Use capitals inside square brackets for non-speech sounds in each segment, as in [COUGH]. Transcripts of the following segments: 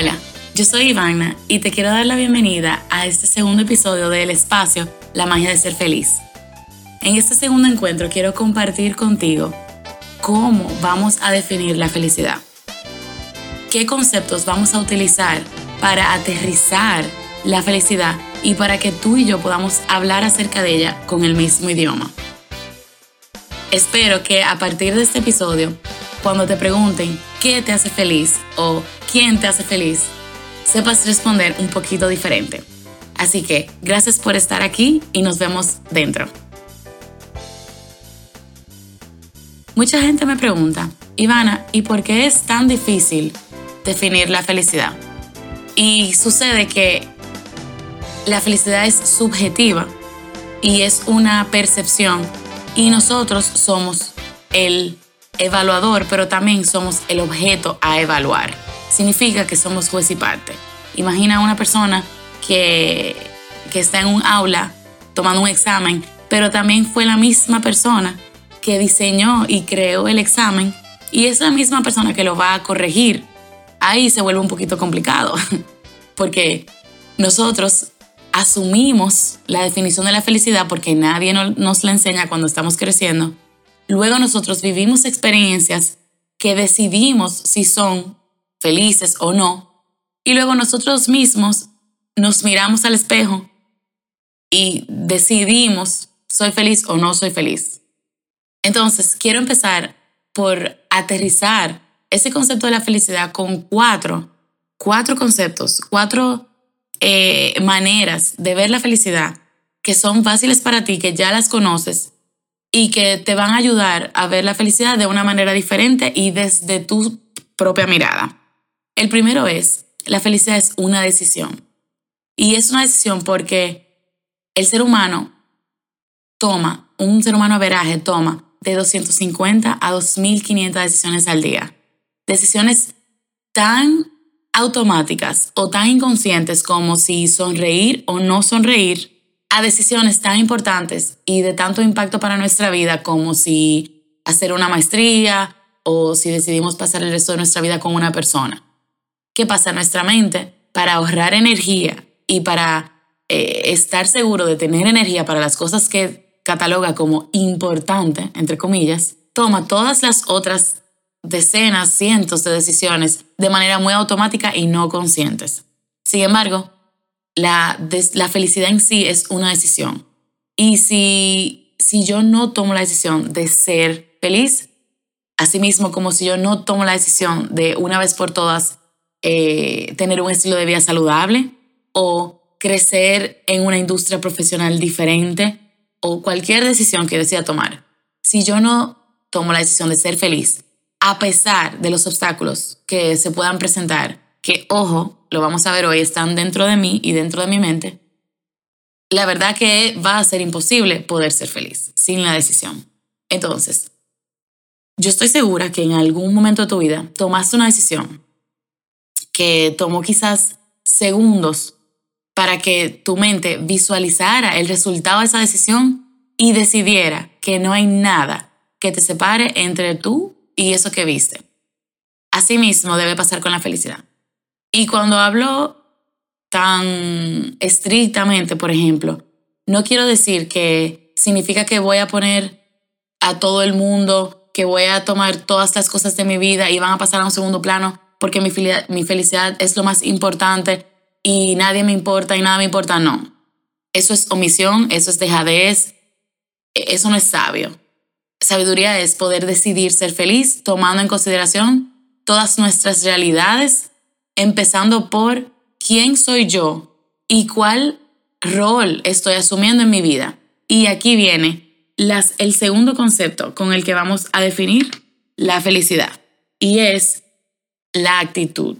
Hola, yo soy Ivana y te quiero dar la bienvenida a este segundo episodio del espacio La magia de ser feliz. En este segundo encuentro quiero compartir contigo cómo vamos a definir la felicidad. ¿Qué conceptos vamos a utilizar para aterrizar la felicidad y para que tú y yo podamos hablar acerca de ella con el mismo idioma? Espero que a partir de este episodio, cuando te pregunten qué te hace feliz o quién te hace feliz, sepas responder un poquito diferente. Así que gracias por estar aquí y nos vemos dentro. Mucha gente me pregunta, Ivana, ¿y por qué es tan difícil definir la felicidad? Y sucede que la felicidad es subjetiva y es una percepción y nosotros somos el evaluador, pero también somos el objeto a evaluar. Significa que somos juez y parte. Imagina una persona que, que está en un aula tomando un examen, pero también fue la misma persona que diseñó y creó el examen y es la misma persona que lo va a corregir. Ahí se vuelve un poquito complicado, [LAUGHS] porque nosotros asumimos la definición de la felicidad porque nadie nos la enseña cuando estamos creciendo Luego nosotros vivimos experiencias que decidimos si son felices o no. Y luego nosotros mismos nos miramos al espejo y decidimos soy feliz o no soy feliz. Entonces, quiero empezar por aterrizar ese concepto de la felicidad con cuatro, cuatro conceptos, cuatro eh, maneras de ver la felicidad que son fáciles para ti, que ya las conoces y que te van a ayudar a ver la felicidad de una manera diferente y desde tu propia mirada. El primero es, la felicidad es una decisión. Y es una decisión porque el ser humano toma, un ser humano averaje toma de 250 a 2500 decisiones al día. Decisiones tan automáticas o tan inconscientes como si sonreír o no sonreír a decisiones tan importantes y de tanto impacto para nuestra vida como si hacer una maestría o si decidimos pasar el resto de nuestra vida con una persona. ¿Qué pasa? Nuestra mente, para ahorrar energía y para eh, estar seguro de tener energía para las cosas que cataloga como importante, entre comillas, toma todas las otras decenas, cientos de decisiones de manera muy automática y no conscientes. Sin embargo, la, la felicidad en sí es una decisión. Y si, si yo no tomo la decisión de ser feliz, asimismo como si yo no tomo la decisión de una vez por todas eh, tener un estilo de vida saludable o crecer en una industria profesional diferente o cualquier decisión que decida tomar, si yo no tomo la decisión de ser feliz, a pesar de los obstáculos que se puedan presentar, que ojo, lo vamos a ver hoy, están dentro de mí y dentro de mi mente, la verdad que va a ser imposible poder ser feliz sin la decisión. Entonces, yo estoy segura que en algún momento de tu vida tomaste una decisión que tomó quizás segundos para que tu mente visualizara el resultado de esa decisión y decidiera que no hay nada que te separe entre tú y eso que viste. Asimismo debe pasar con la felicidad. Y cuando hablo tan estrictamente, por ejemplo, no quiero decir que significa que voy a poner a todo el mundo, que voy a tomar todas las cosas de mi vida y van a pasar a un segundo plano porque mi, felicidad es lo más importante y nadie me importa y nada me importa. No. Eso es omisión, eso es dejadez, e, eso no es sabio. Sabiduría es poder decidir ser feliz tomando en consideración todas nuestras realidades empezando por quién soy yo y cuál rol estoy asumiendo en mi vida. Y aquí viene el segundo concepto con el que vamos a definir la felicidad y es la actitud.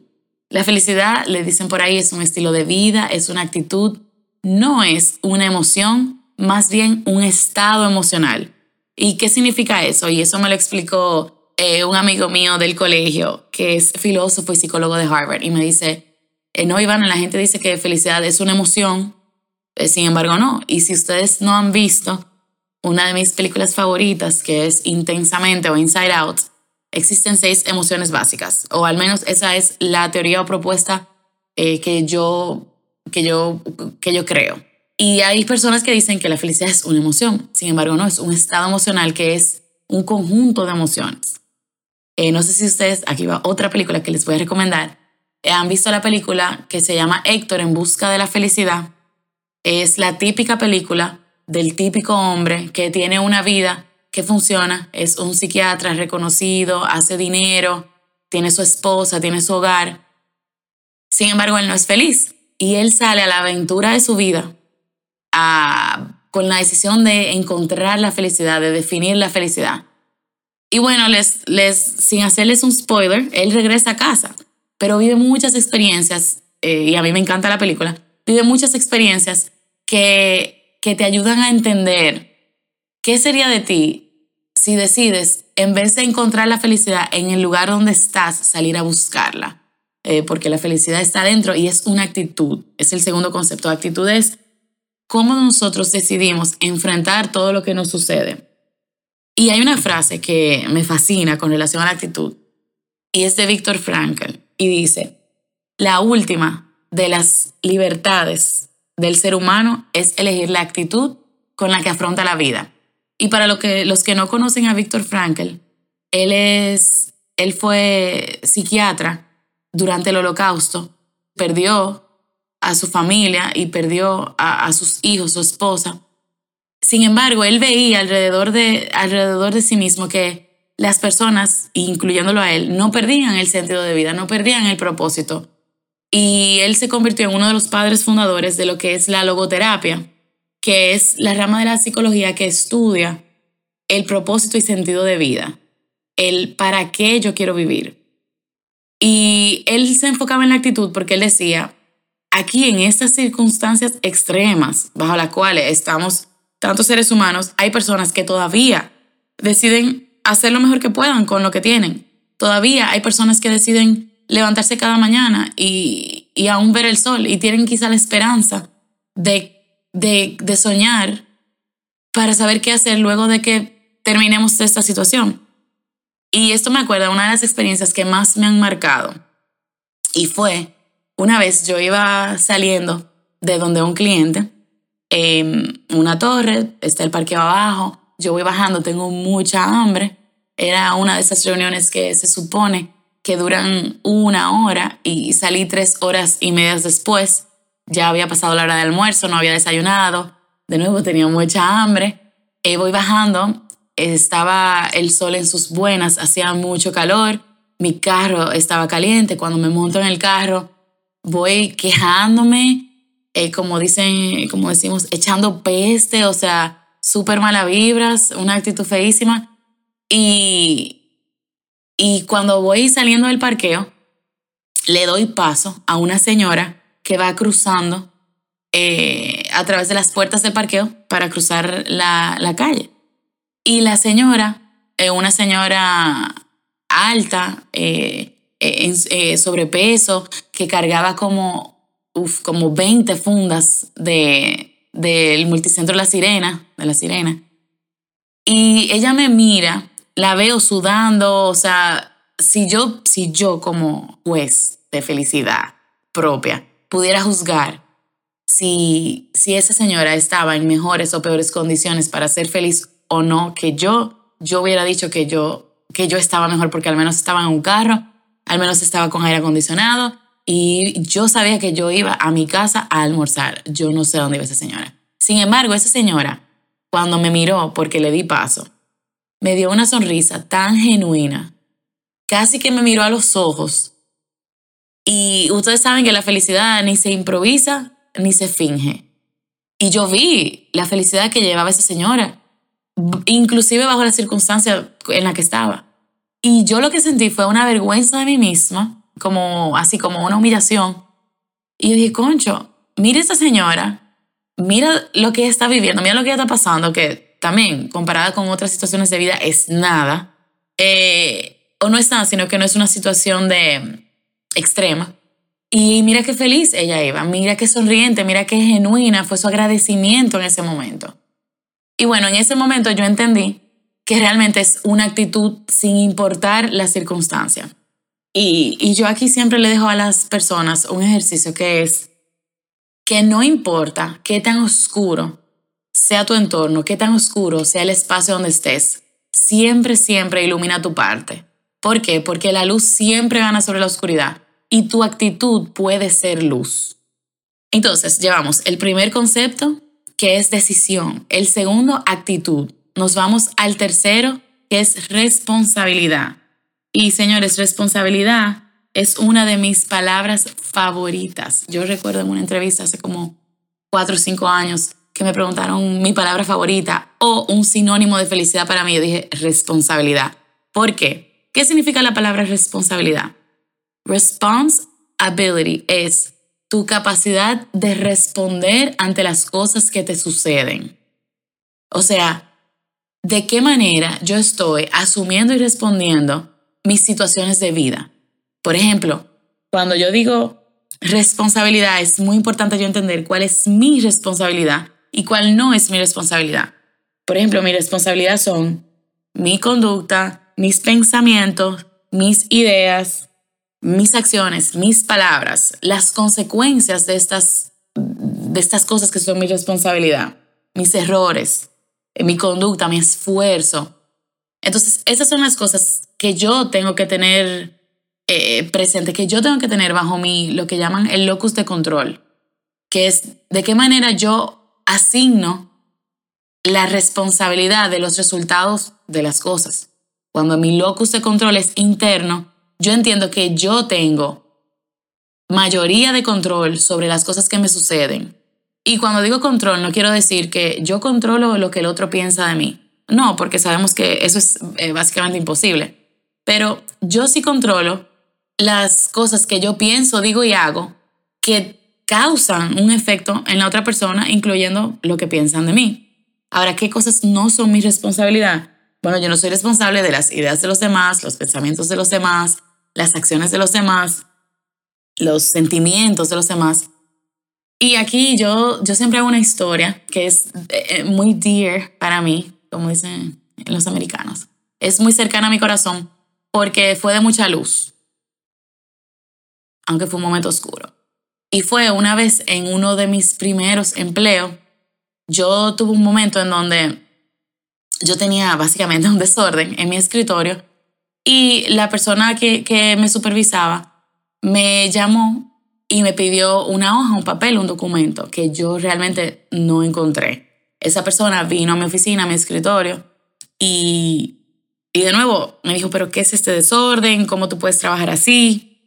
La felicidad, le dicen por ahí, es un estilo de vida, es una actitud, no es una emoción, más bien un estado emocional. ¿Y qué significa eso? Y eso me lo explicó eh, un amigo mío del colegio que es filósofo y psicólogo de Harvard y me dice, eh, no, Iván, la gente dice que felicidad es una emoción, eh, sin embargo no. Y si ustedes no han visto una de mis películas favoritas, que es Intensamente o Inside Out, existen seis emociones básicas, o al menos esa es la teoría o propuesta eh, que, yo, que, yo, que yo creo. Y hay personas que dicen que la felicidad es una emoción, sin embargo no, es un estado emocional que es un conjunto de emociones. Eh, no sé si ustedes, aquí va otra película que les voy a recomendar, eh, han visto la película que se llama Héctor en busca de la felicidad. Es la típica película del típico hombre que tiene una vida que funciona, es un psiquiatra reconocido, hace dinero, tiene su esposa, tiene su hogar. Sin embargo, él no es feliz y él sale a la aventura de su vida con la decisión de encontrar la felicidad, de definir la felicidad. Y bueno, les, les, sin hacerles un spoiler, él regresa a casa, pero vive muchas experiencias, eh, y a mí me encanta la película, vive muchas experiencias que, que te ayudan a entender qué sería de ti si decides, en vez de encontrar la felicidad en el lugar donde estás, salir a buscarla. Eh, porque la felicidad está dentro y es una actitud. Es el segundo concepto. Actitud es cómo nosotros decidimos enfrentar todo lo que nos sucede. Y hay una frase que me fascina con relación a la actitud, y es de Víctor Frankl, y dice, la última de las libertades del ser humano es elegir la actitud con la que afronta la vida. Y para lo que, los que no conocen a Víctor Frankl, él, es, él fue psiquiatra durante el holocausto, perdió a su familia y perdió a, sus hijos, su esposa. Sin embargo, él veía alrededor de, alrededor de sí mismo que las personas, incluyéndolo a él, no perdían el sentido de vida, no perdían el propósito. Y él se convirtió en uno de los padres fundadores de lo que es la logoterapia, que es la rama de la psicología que estudia el propósito y sentido de vida, el para qué yo quiero vivir. Y él se enfocaba en la actitud porque él decía, Aquí, en estas circunstancias extremas bajo las cuales estamos tantos seres humanos, hay personas que todavía deciden hacer lo mejor que puedan con lo que tienen. Todavía hay personas que deciden levantarse cada mañana y, y aún ver el sol y tienen quizá la esperanza de, de, de soñar para saber qué hacer luego de que terminemos esta situación. Y esto me acuerda una de las experiencias que más me han marcado. Y fue una vez yo iba saliendo de donde un cliente, en una torre, está el parqueo abajo, yo voy bajando, tengo mucha hambre. Era una de esas reuniones que se supone que duran una hora y salí tres horas y medias después. Ya había pasado la hora de almuerzo, no había desayunado. De nuevo tenía mucha hambre. Eh, voy bajando, estaba el sol en sus buenas, hacía mucho calor, mi carro estaba caliente. Cuando me monto en el carro, voy quejándome, eh, como dicen, como decimos, echando peste, o sea, súper mala vibras, una actitud feísima. Y, y cuando voy saliendo del parqueo, le doy paso a una señora que va cruzando eh, a través de las puertas del parqueo para cruzar la, la calle. Y la señora, eh, una señora alta, eh, en, eh, sobrepeso, que cargaba como, como 20 fundas de, del multicentro La Sirena, de La Sirena. Y ella me mira, la veo sudando, o sea, si yo, si yo como juez de felicidad propia pudiera juzgar si, si esa señora estaba en mejores o peores condiciones para ser feliz o no, que yo, yo hubiera dicho que yo, que yo estaba mejor porque al menos estaba en un carro, al menos estaba con aire acondicionado y yo sabía que yo iba a mi casa a almorzar. Yo no sé dónde iba esa señora. Sin embargo, esa señora, cuando me miró porque le di paso, me dio una sonrisa tan genuina, casi que me miró a los ojos. Y ustedes saben que la felicidad ni se improvisa ni se finge. Y yo vi la felicidad que llevaba esa señora, inclusive bajo la circunstancia en la que estaba. Y yo lo que sentí fue una vergüenza de mí misma, como así como una humillación. Y yo dije, concho, mira esa señora, mira lo que está viviendo, mira lo que está pasando, que también comparada con otras situaciones de vida es nada. Eh, o no es nada, sino que no es una situación de extrema. Y mira qué feliz ella iba, mira qué sonriente, mira qué genuina fue su agradecimiento en ese momento. Y bueno, en ese momento yo entendí que realmente es una actitud sin importar la circunstancia. Y, yo aquí siempre le dejo a las personas un ejercicio que es que no importa qué tan oscuro sea tu entorno, qué tan oscuro sea el espacio donde estés, siempre, siempre ilumina tu parte. ¿Por qué? Porque la luz siempre gana sobre la oscuridad y tu actitud puede ser luz. Entonces, llevamos el primer concepto, que es decisión. El segundo, actitud. Nos vamos al tercero, que es responsabilidad. Y señores, responsabilidad es una de mis palabras favoritas. Yo recuerdo en una entrevista hace como cuatro o cinco años que me preguntaron mi palabra favorita o un sinónimo de felicidad para mí. Yo dije responsabilidad. ¿Por qué? ¿Qué significa la palabra responsabilidad? Responsibility es tu capacidad de responder ante las cosas que te suceden. O sea, ¿de qué manera yo estoy asumiendo y respondiendo mis situaciones de vida? Por ejemplo, cuando yo digo responsabilidad, es muy importante yo entender cuál es mi responsabilidad y cuál no es mi responsabilidad. Por ejemplo, mi responsabilidad son mi conducta, mis pensamientos, mis ideas, mis acciones, mis palabras, las consecuencias de estas, de estas cosas que son mi responsabilidad, mis errores, mi conducta, mi esfuerzo. Entonces, esas son las cosas que yo tengo que tener eh, presente, que yo tengo que tener bajo mi, lo que llaman el locus de control, que es de qué manera yo asigno la responsabilidad de los resultados de las cosas. Cuando mi locus de control es interno, yo entiendo que yo tengo mayoría de control sobre las cosas que me suceden. Y cuando digo control, no quiero decir que yo controlo lo que el otro piensa de mí. No, porque sabemos que eso es eh, básicamente imposible. Pero yo sí controlo las cosas que yo pienso, digo y hago que causan un efecto en la otra persona, incluyendo lo que piensan de mí. Ahora, ¿qué cosas no son mi responsabilidad? Bueno, yo no soy responsable de las ideas de los demás, los pensamientos de los demás, las acciones de los demás, los sentimientos de los demás. Y aquí yo, yo siempre hago una historia que es eh, muy dear para mí, como dicen los americanos. Es muy cercana a mi corazón porque fue de mucha luz, aunque fue un momento oscuro. Y fue una vez en uno de mis primeros empleos, yo tuve un momento en donde yo tenía básicamente un desorden en mi escritorio y la persona que, que me supervisaba me llamó y me pidió una hoja, un papel, un documento que yo realmente no encontré. Esa persona vino a mi oficina, a mi escritorio, y, y de nuevo me dijo, pero ¿qué es este desorden? ¿Cómo tú puedes trabajar así?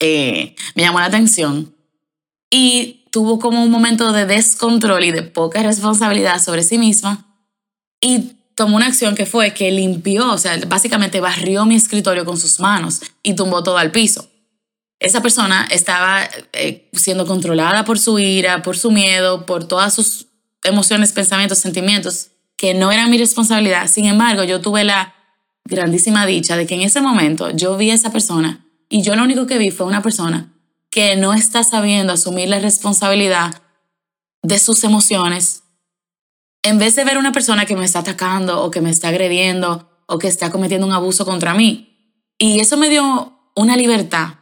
Eh, me llamó la atención y tuvo como un momento de descontrol y de poca responsabilidad sobre sí misma y tomó una acción que fue que limpió, o sea, básicamente barrió mi escritorio con sus manos y tumbó todo al piso. Esa persona estaba eh, siendo controlada por su ira, por su miedo, por todas sus emociones, pensamientos, sentimientos, que no eran mi responsabilidad. Sin embargo, yo tuve la grandísima dicha de que en ese momento yo vi a esa persona y yo lo único que vi fue una persona que no está sabiendo asumir la responsabilidad de sus emociones, en vez de ver una persona que me está atacando o que me está agrediendo o que está cometiendo un abuso contra mí. Y eso me dio una libertad,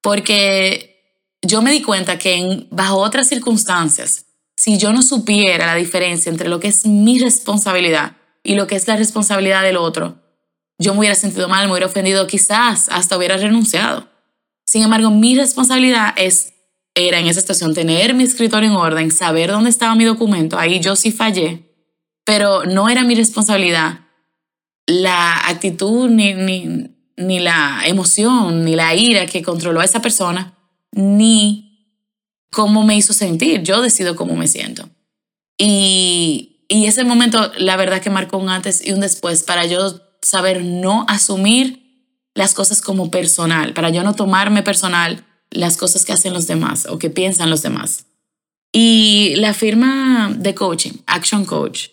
porque yo me di cuenta que bajo otras circunstancias, si yo no supiera la diferencia entre lo que es mi responsabilidad y lo que es la responsabilidad del otro, yo me hubiera sentido mal, me hubiera ofendido, quizás hasta hubiera renunciado. Sin embargo, mi responsabilidad es era en esa situación tener mi escritorio en orden, saber dónde estaba mi documento, ahí yo sí fallé, pero no era mi responsabilidad la actitud ni, ni, ni la emoción, ni la ira que controló a esa persona, ni cómo me hizo sentir. Yo decido cómo me siento. Y, y ese momento, la verdad que marcó un antes y un después para yo saber no asumir las cosas como personal, para yo no tomarme personal las cosas que hacen los demás o que piensan los demás. Y la firma de coaching, Action Coach,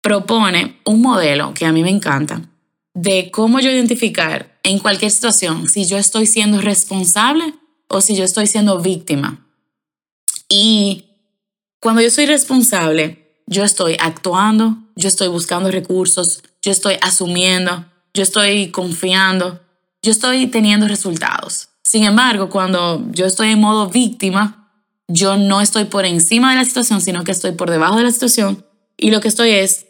propone un modelo que a mí me encanta de cómo yo identificar en cualquier situación si yo estoy siendo responsable o si yo estoy siendo víctima. Y cuando yo soy responsable, yo estoy actuando, yo estoy buscando recursos, yo estoy asumiendo, yo estoy confiando, yo estoy teniendo resultados. Sin embargo, cuando yo estoy en modo víctima, yo no estoy por encima de la situación, sino que estoy por debajo de la situación y lo que estoy es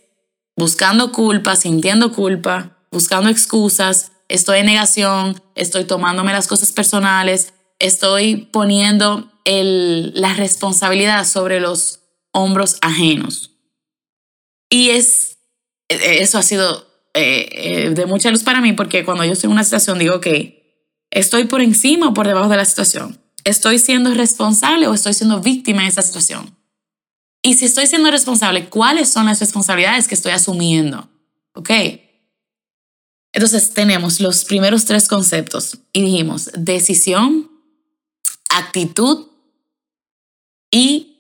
buscando culpa, sintiendo culpa, buscando excusas, estoy en negación, estoy tomándome las cosas personales, estoy poniendo la responsabilidad sobre los hombros ajenos. Y es, eso ha sido eh, eh, de mucha luz para mí porque cuando yo estoy en una situación digo que estoy por encima o por debajo de la situación. ¿Estoy siendo responsable o estoy siendo víctima de esa situación? Y si estoy siendo responsable, ¿cuáles son las responsabilidades que estoy asumiendo? ¿Ok? Entonces tenemos los primeros tres conceptos y dijimos decisión, actitud y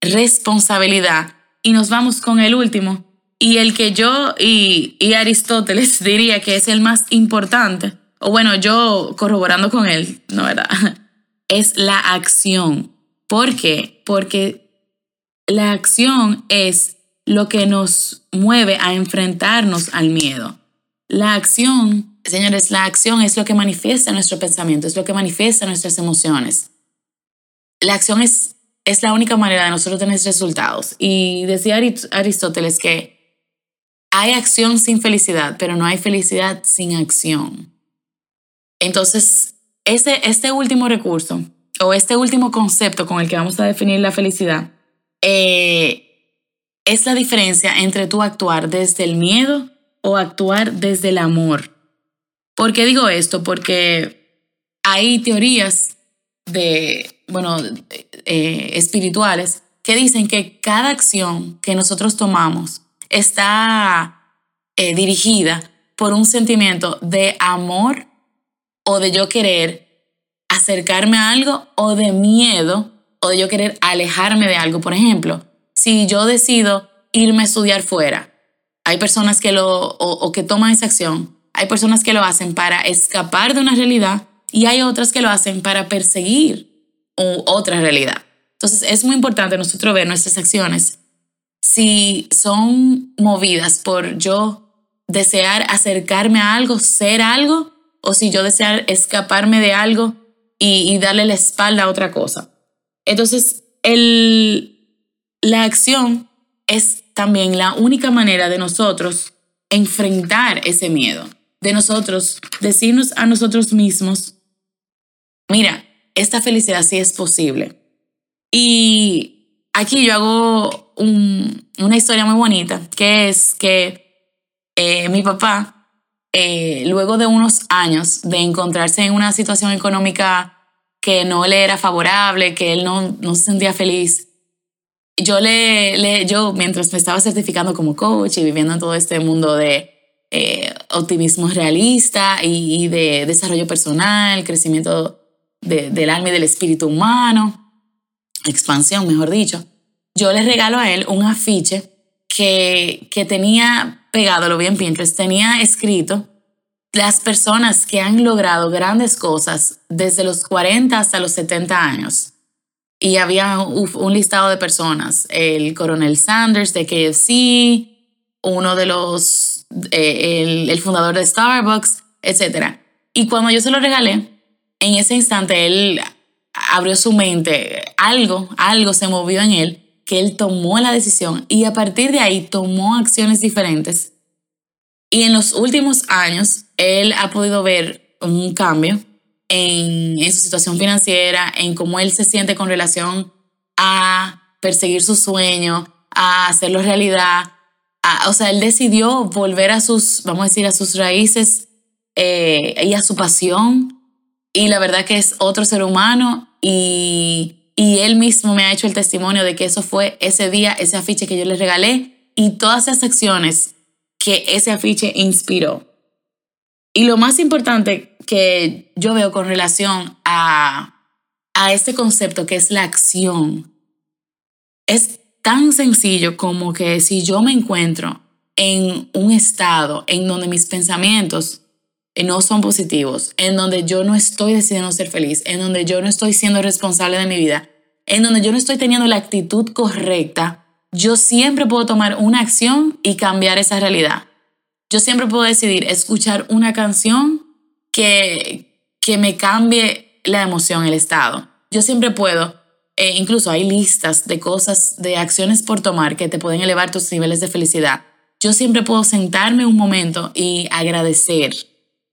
responsabilidad. Y nos vamos con el último y el que yo y, Aristóteles [LAUGHS] diría que es el más importante, o bueno, yo corroborando con él, ¿no verdad? [LAUGHS] Es la acción. ¿Por qué? Porque la acción es lo que nos mueve a enfrentarnos al miedo. La acción, señores, la acción es lo que manifiesta nuestro pensamiento, es lo que manifiesta nuestras emociones. La acción es, es la única manera de nosotros tener resultados. Y decía Aristóteles que hay acción sin felicidad, pero no hay felicidad sin acción. Entonces, ese, este último recurso o este último concepto con el que vamos a definir la felicidad eh, es la diferencia entre tú actuar desde el miedo o actuar desde el amor. ¿Por qué digo esto? Porque hay teorías de, bueno, eh, espirituales que dicen que cada acción que nosotros tomamos está eh, dirigida por un sentimiento de amor o de yo querer acercarme a algo o de miedo o de yo querer alejarme de algo. Por ejemplo, si yo decido irme a estudiar fuera, hay personas que lo, o, que toman esa acción, hay personas que lo hacen para escapar de una realidad y hay otras que lo hacen para perseguir otra realidad. Entonces es muy importante nosotros ver nuestras acciones si son movidas por yo desear acercarme a algo, ser algo, o si yo desear escaparme de algo y, y darle la espalda a otra cosa. Entonces, el, la acción es también la única manera de nosotros enfrentar ese miedo, de nosotros decirnos a nosotros mismos, mira, esta felicidad sí es posible. Y aquí yo hago una historia muy bonita, que es que eh, mi papá, eh, luego de unos años de encontrarse en una situación económica que no le era favorable, que él no, no se sentía feliz. Yo, le, le, yo, mientras me estaba certificando como coach y viviendo en todo este mundo de eh, optimismo realista y, de desarrollo personal, crecimiento del alma y del espíritu humano, expansión, mejor dicho, yo le regalo a él un afiche que, que tenía pegado, lo vi en tenía escrito las personas que han logrado grandes cosas desde los 40 hasta los 70 años. Y había un listado de personas, el coronel Sanders de KFC, uno de los, eh, el, fundador de Starbucks, etc. Y cuando yo se lo regalé, en ese instante él abrió su mente, algo, algo se movió en él, que él tomó la decisión y a partir de ahí tomó acciones diferentes. Y en los últimos años él ha podido ver un cambio en, su situación financiera, en cómo él se siente con relación a perseguir su sueño, a hacerlo realidad. o sea, él decidió volver a sus, vamos a decir, a sus raíces eh, y a su pasión. Y la verdad que es otro ser humano y, y él mismo me ha hecho el testimonio de que eso fue ese día, ese afiche que yo le regalé y todas esas acciones que ese afiche inspiró. Y lo más importante que yo veo con relación a, a este concepto que es la acción, es tan sencillo como que si yo me encuentro en un estado en donde mis pensamientos no son positivos, en donde yo no estoy decidiendo ser feliz, en donde yo no estoy siendo responsable de mi vida, en donde yo no estoy teniendo la actitud correcta, yo siempre puedo tomar una acción y cambiar esa realidad yo siempre puedo decidir escuchar una canción que, que me cambie la emoción, el estado. Yo siempre puedo, eh, incluso hay listas de cosas, de acciones por tomar que te pueden elevar tus niveles de felicidad. Yo siempre puedo sentarme un momento y agradecer.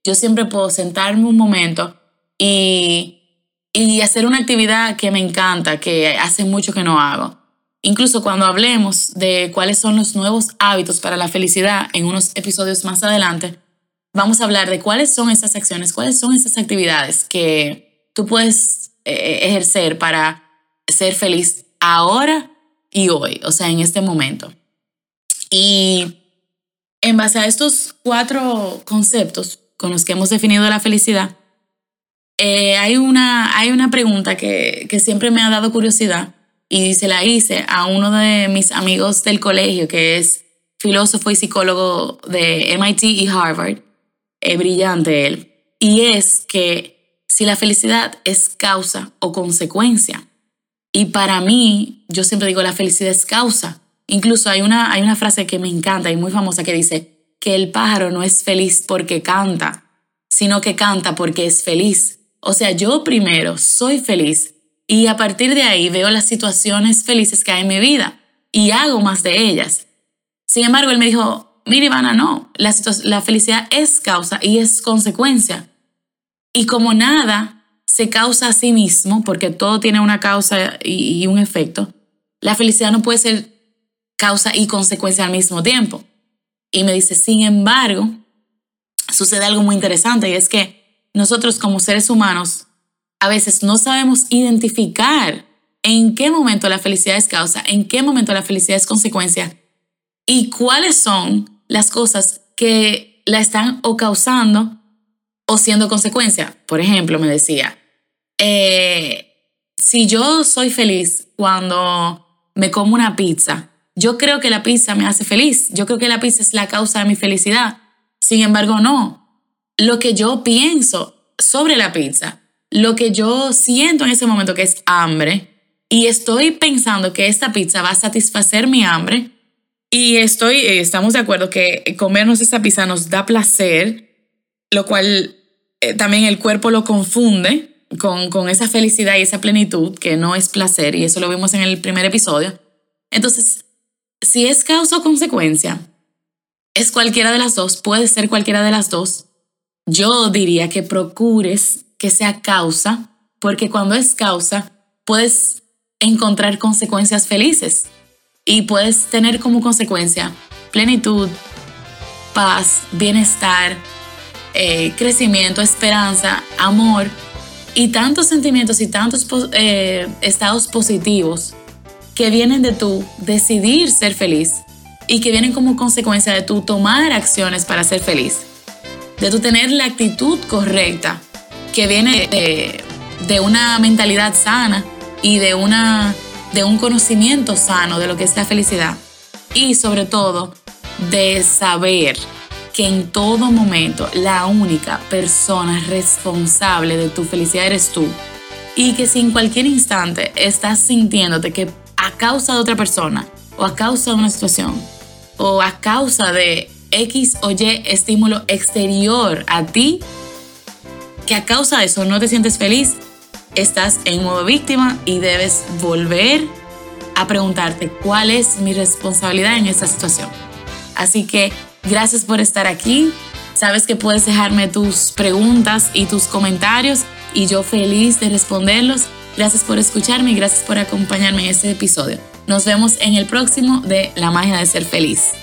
Yo siempre puedo sentarme un momento y, y hacer una actividad que me encanta, que hace mucho que no hago. Incluso cuando hablemos de cuáles son los nuevos hábitos para la felicidad en unos episodios más adelante, vamos a hablar de cuáles son esas acciones, cuáles son esas actividades que tú puedes eh, ejercer para ser feliz ahora y hoy, o sea, en este momento. Y en base a estos cuatro conceptos con los que hemos definido la felicidad, eh, hay, una, hay una pregunta que, que siempre me ha dado curiosidad y se la hice a uno de mis amigos del colegio, que es filósofo y psicólogo de MIT y Harvard, es brillante él, y es que si la felicidad es causa o consecuencia. Y para mí, yo siempre digo, la felicidad es causa. Incluso hay una, hay una frase que me encanta y muy famosa que dice que el pájaro no es feliz porque canta, sino que canta porque es feliz. O sea, yo primero soy feliz y a partir de ahí veo las situaciones felices que hay en mi vida y hago más de ellas. Sin embargo, él me dijo, mira Ivana, no, la, felicidad es causa y es consecuencia. Y como nada se causa a sí mismo, porque todo tiene una causa y un efecto, la felicidad no puede ser causa y consecuencia al mismo tiempo. Y me dice, sin embargo, sucede algo muy interesante y es que nosotros como seres humanos a veces no sabemos identificar en qué momento la felicidad es causa, en qué momento la felicidad es consecuencia y cuáles son las cosas que la están o causando o siendo consecuencia. Por ejemplo, me decía, eh, si yo soy feliz cuando me como una pizza, yo creo que la pizza me hace feliz, yo creo que la pizza es la causa de mi felicidad. Sin embargo, no. Lo que yo pienso sobre la pizza lo que yo siento en ese momento que es hambre y estoy pensando que esta pizza va a satisfacer mi hambre y estoy, eh, estamos de acuerdo que comernos esa pizza nos da placer, lo cual eh, también el cuerpo lo confunde con, con esa felicidad y esa plenitud que no es placer y eso lo vimos en el primer episodio. Entonces, si es causa o consecuencia, es cualquiera de las dos, puede ser cualquiera de las dos. Yo diría que procures que sea causa, porque cuando es causa puedes encontrar consecuencias felices y puedes tener como consecuencia plenitud, paz, bienestar, eh, crecimiento, esperanza, amor y tantos sentimientos y tantos eh, estados positivos que vienen de tu decidir ser feliz y que vienen como consecuencia de tu tomar acciones para ser feliz, de tu tener la actitud correcta que viene de, una mentalidad sana y de, una, de un conocimiento sano de lo que es la felicidad. Y sobre todo, de saber que en todo momento la única persona responsable de tu felicidad eres tú. Y que si en cualquier instante estás sintiéndote que a causa de otra persona o a causa de una situación o a causa de X o Y estímulo exterior a ti, que a causa de eso no te sientes feliz, estás en modo víctima y debes volver a preguntarte cuál es mi responsabilidad en esta situación. Así que gracias por estar aquí. Sabes que puedes dejarme tus preguntas y tus comentarios y yo feliz de responderlos. Gracias por escucharme y gracias por acompañarme en este episodio. Nos vemos en el próximo de La magia de ser feliz.